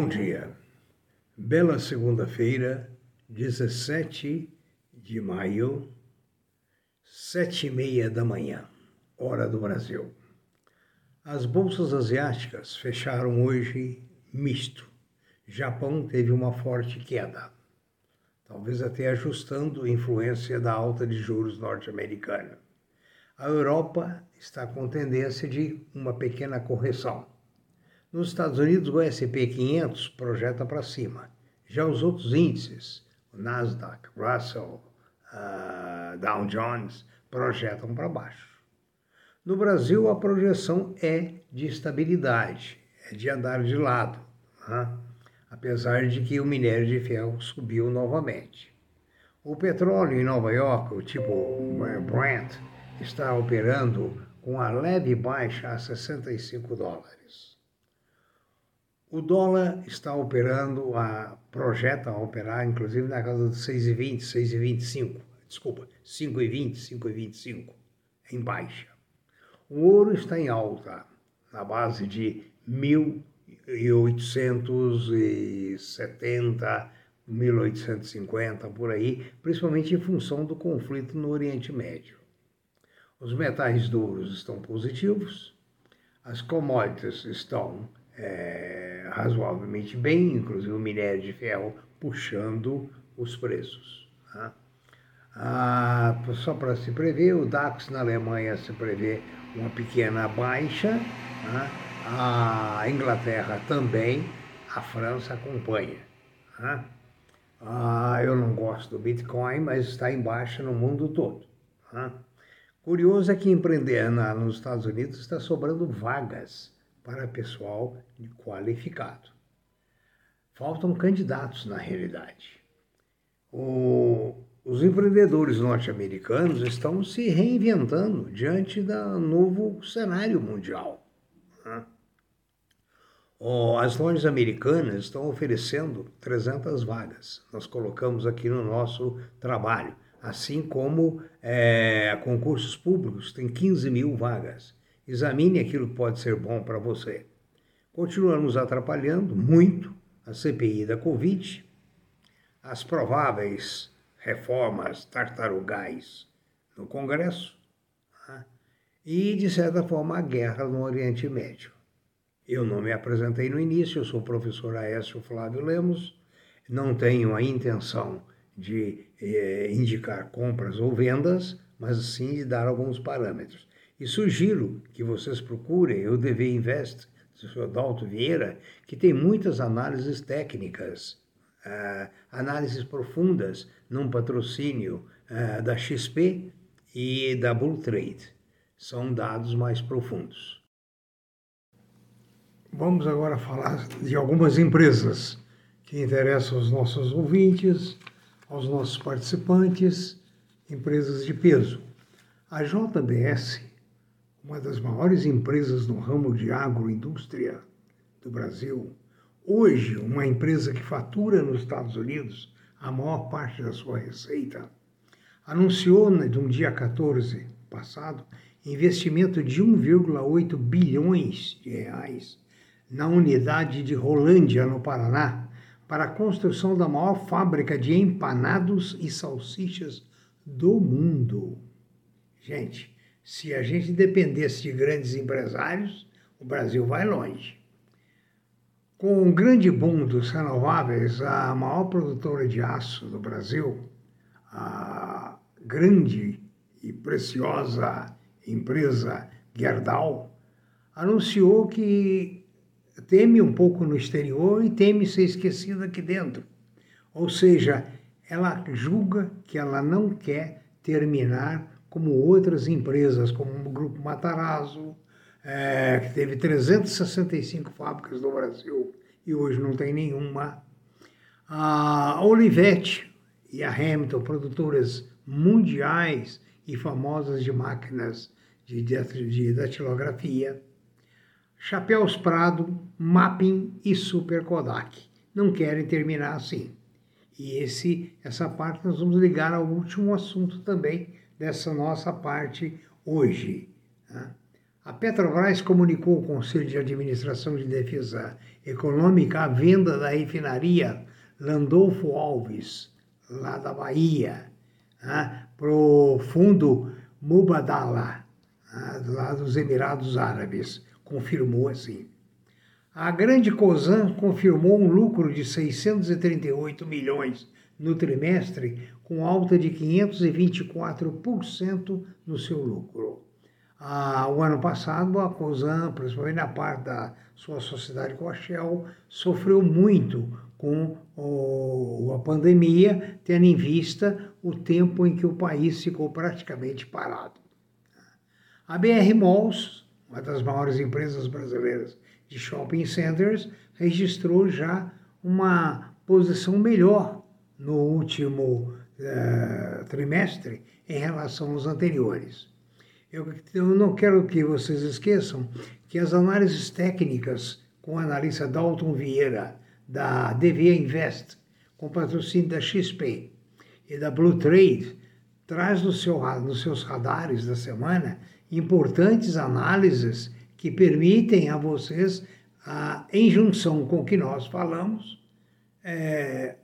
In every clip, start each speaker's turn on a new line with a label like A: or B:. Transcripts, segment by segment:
A: Bom dia. Bela segunda-feira, 17 de maio, sete e meia da manhã, hora do Brasil. As bolsas asiáticas fecharam hoje misto. Japão teve uma forte queda, talvez até ajustando a influência da alta de juros norte-americana. A Europa está com tendência de uma pequena correção nos Estados Unidos, o S&P 500 projeta para cima. Já os outros índices, o Nasdaq, Russell, uh, Dow Jones, projetam para baixo. No Brasil, a projeção é de estabilidade, é de andar de lado, né? apesar de que o minério de ferro subiu novamente. O petróleo em Nova York, o tipo Brent, está operando com a leve baixa a 65 dólares. O dólar está operando, a, projeta a operar, inclusive, na casa de 6,20, 6,25. Desculpa, 5,20, 5,25, em baixa. O ouro está em alta, na base de 1.870, 1850, por aí, principalmente em função do conflito no Oriente Médio. Os metais duros estão positivos, as commodities estão é, razoavelmente bem, inclusive o minério de ferro puxando os preços. Tá? Ah, só para se prever, o DAX na Alemanha se prevê uma pequena baixa, tá? a Inglaterra também, a França acompanha. Tá? Ah, eu não gosto do Bitcoin, mas está em baixa no mundo todo. Tá? Curioso é que empreender na, nos Estados Unidos está sobrando vagas para pessoal qualificado. Faltam candidatos na realidade. O, os empreendedores norte-americanos estão se reinventando diante do novo cenário mundial. Né? As lojas americanas estão oferecendo 300 vagas. Nós colocamos aqui no nosso trabalho. Assim como é, concursos públicos, tem 15 mil vagas. Examine aquilo que pode ser bom para você. Continuamos atrapalhando muito a CPI da Covid, as prováveis reformas tartarugais no Congresso né? e, de certa forma, a guerra no Oriente Médio. Eu não me apresentei no início, eu sou o professor Aécio Flávio Lemos, não tenho a intenção de eh, indicar compras ou vendas, mas sim de dar alguns parâmetros. E sugiro que vocês procurem o DV Invest, do Sr. Dalto Vieira, que tem muitas análises técnicas, uh, análises profundas num patrocínio uh, da XP e da Bull Trade. São dados mais profundos. Vamos agora falar de algumas empresas que interessam aos nossos ouvintes, aos nossos participantes, empresas de peso. A JBS uma das maiores empresas no ramo de agroindústria do Brasil, hoje uma empresa que fatura nos Estados Unidos a maior parte da sua receita, anunciou no dia 14 passado investimento de 1,8 bilhões de reais na unidade de Rolândia, no Paraná, para a construção da maior fábrica de empanados e salsichas do mundo. Gente, se a gente dependesse de grandes empresários, o Brasil vai longe. Com o grande boom dos renováveis, a maior produtora de aço do Brasil, a grande e preciosa empresa Gerdau, anunciou que teme um pouco no exterior e teme ser esquecida aqui dentro. Ou seja, ela julga que ela não quer terminar como outras empresas, como o Grupo Matarazzo, é, que teve 365 fábricas no Brasil e hoje não tem nenhuma. A Olivetti e a Hamilton, produtoras mundiais e famosas de máquinas de, datilografia. Chapéus Prado, Mapping e Super Kodak. Não querem terminar assim. E esse, essa parte nós vamos ligar ao último assunto também, dessa nossa parte hoje. Né? A Petrobras comunicou ao Conselho de Administração de Defesa Econômica a venda da refinaria Landolfo Alves, lá da Bahia, né, para o fundo Mubadala, né, lá dos Emirados Árabes. Confirmou assim. A grande Cosan confirmou um lucro de 638 milhões no trimestre, com alta de 524% no seu lucro. Ah, o ano passado, a Cosan, principalmente na parte da sua sociedade com a Shell, sofreu muito com o, a pandemia, tendo em vista o tempo em que o país ficou praticamente parado. A BR Malls, uma das maiores empresas brasileiras de shopping centers, registrou já uma posição melhor no último uh, trimestre em relação aos anteriores. Eu, eu não quero que vocês esqueçam que as análises técnicas com o analista Dalton Vieira, da DV Invest, com patrocínio da XP e da Blue Trade, traz no seu, nos seus radares da semana importantes análises que permitem a vocês, a, em junção com o que nós falamos, é,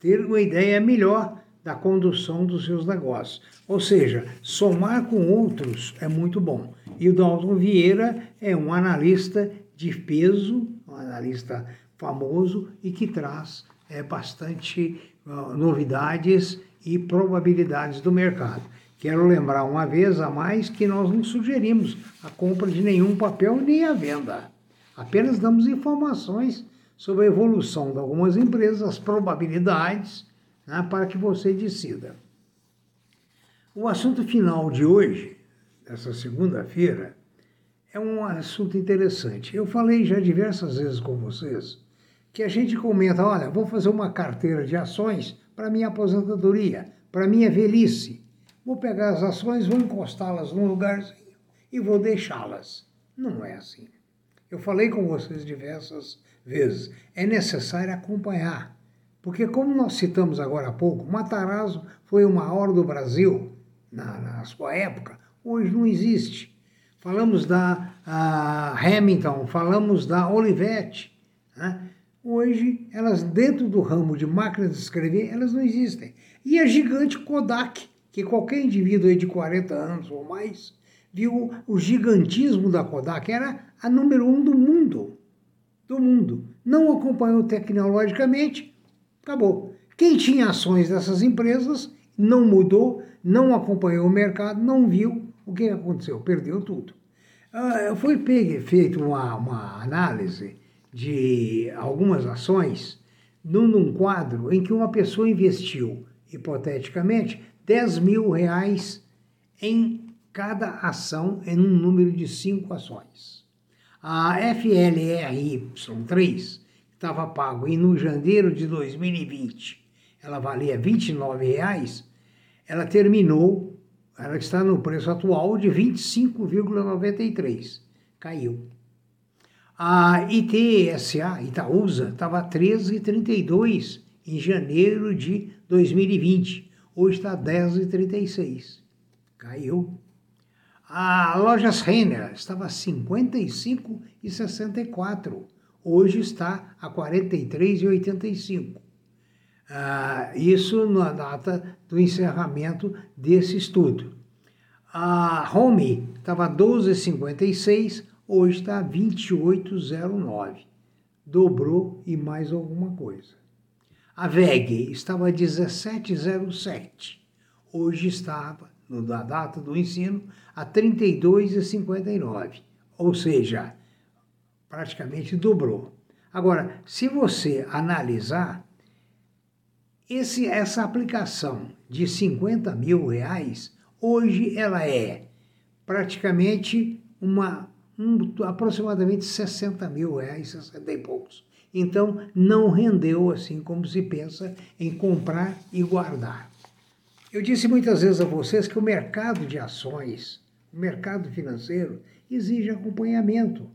A: ter uma ideia melhor da condução dos seus negócios. Ou seja, somar com outros é muito bom. E o Dalton Vieira é um analista de peso, um analista famoso e que traz é, bastante uh, novidades e probabilidades do mercado. Quero lembrar uma vez a mais que nós não sugerimos a compra de nenhum papel nem a venda. Apenas damos informações sobre a evolução de algumas empresas, as probabilidades né, para que você decida. O assunto final de hoje, dessa segunda-feira, é um assunto interessante. Eu falei já diversas vezes com vocês que a gente comenta: olha, vou fazer uma carteira de ações para minha aposentadoria, para minha velhice. Vou pegar as ações, vou encostá-las num lugarzinho e vou deixá-las. Não é assim. Eu falei com vocês diversas vezes. É necessário acompanhar. Porque, como nós citamos agora há pouco, Matarazzo foi o maior do Brasil na, na sua época, hoje não existe. Falamos da Hamilton, falamos da Olivetti. Né? Hoje, elas, dentro do ramo de máquinas de escrever, elas não existem. E a gigante Kodak, que qualquer indivíduo de 40 anos ou mais viu o gigantismo da Kodak, era a número um do mundo. Do mundo. Não acompanhou tecnologicamente, Acabou. Quem tinha ações dessas empresas não mudou, não acompanhou o mercado, não viu o que aconteceu, perdeu tudo. Uh, foi feita uma, uma análise de algumas ações num, num quadro em que uma pessoa investiu, hipoteticamente, 10 mil reais em cada ação em um número de cinco ações. A FLRY3 estava pago e no janeiro de 2020 ela valia R$ 29,00, ela terminou, ela está no preço atual de 25,93. Caiu. A ITSA, Itaúsa, estava 13,32 em janeiro de 2020. Hoje está 10,36. Caiu. A Lojas Renner estava 55,64 hoje está a 43,85. Ah, isso na data do encerramento desse estudo. A Home estava 12,56, hoje está 28,09. Dobrou e mais alguma coisa. A VEG estava 17,07. Hoje estava, na data do ensino, a 32,59. Ou seja, praticamente dobrou. Agora, se você analisar, esse, essa aplicação de 50 mil reais, hoje ela é praticamente uma, um, aproximadamente 60 mil reais, 60 e poucos. Então, não rendeu assim como se pensa em comprar e guardar. Eu disse muitas vezes a vocês que o mercado de ações, o mercado financeiro, exige acompanhamento.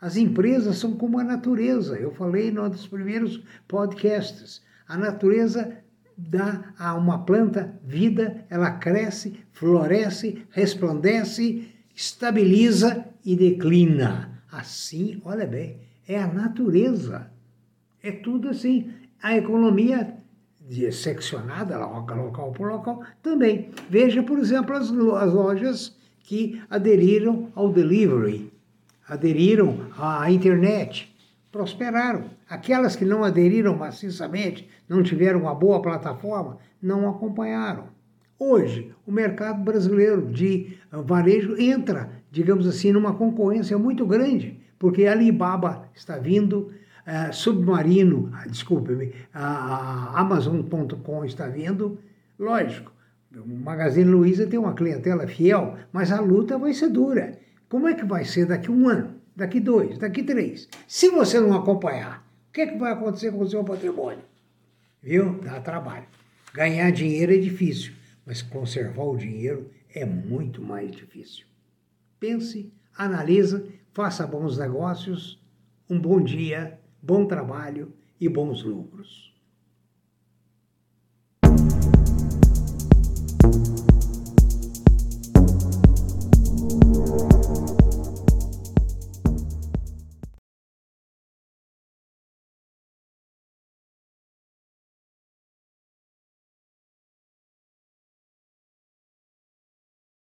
A: As empresas são como a natureza. Eu falei num dos primeiros podcasts. A natureza dá a uma planta vida, ela cresce, floresce, resplandece, estabiliza e declina. Assim, olha bem, é a natureza. É tudo assim. A economia seccionada, local por local, também. Veja, por exemplo, as, as lojas que aderiram ao delivery, aderiram à internet, prosperaram. Aquelas que não aderiram maciçamente, não tiveram uma boa plataforma, não acompanharam. Hoje, o mercado brasileiro de varejo entra, digamos assim, numa concorrência muito grande, porque Alibaba está vindo, uh, Submarino, ah, desculpe-me, a Amazon.com está vindo, lógico, o Magazine Luiza tem uma clientela fiel, mas a luta vai ser dura. Como é que vai ser daqui um ano, daqui dois, daqui três? Se você não acompanhar, o que, é que vai acontecer com o seu patrimônio? Viu? Dá trabalho. Ganhar dinheiro é difícil, mas conservar o dinheiro é muito mais difícil. Pense, analisa, faça bons negócios, um bom dia, bom trabalho e bons lucros.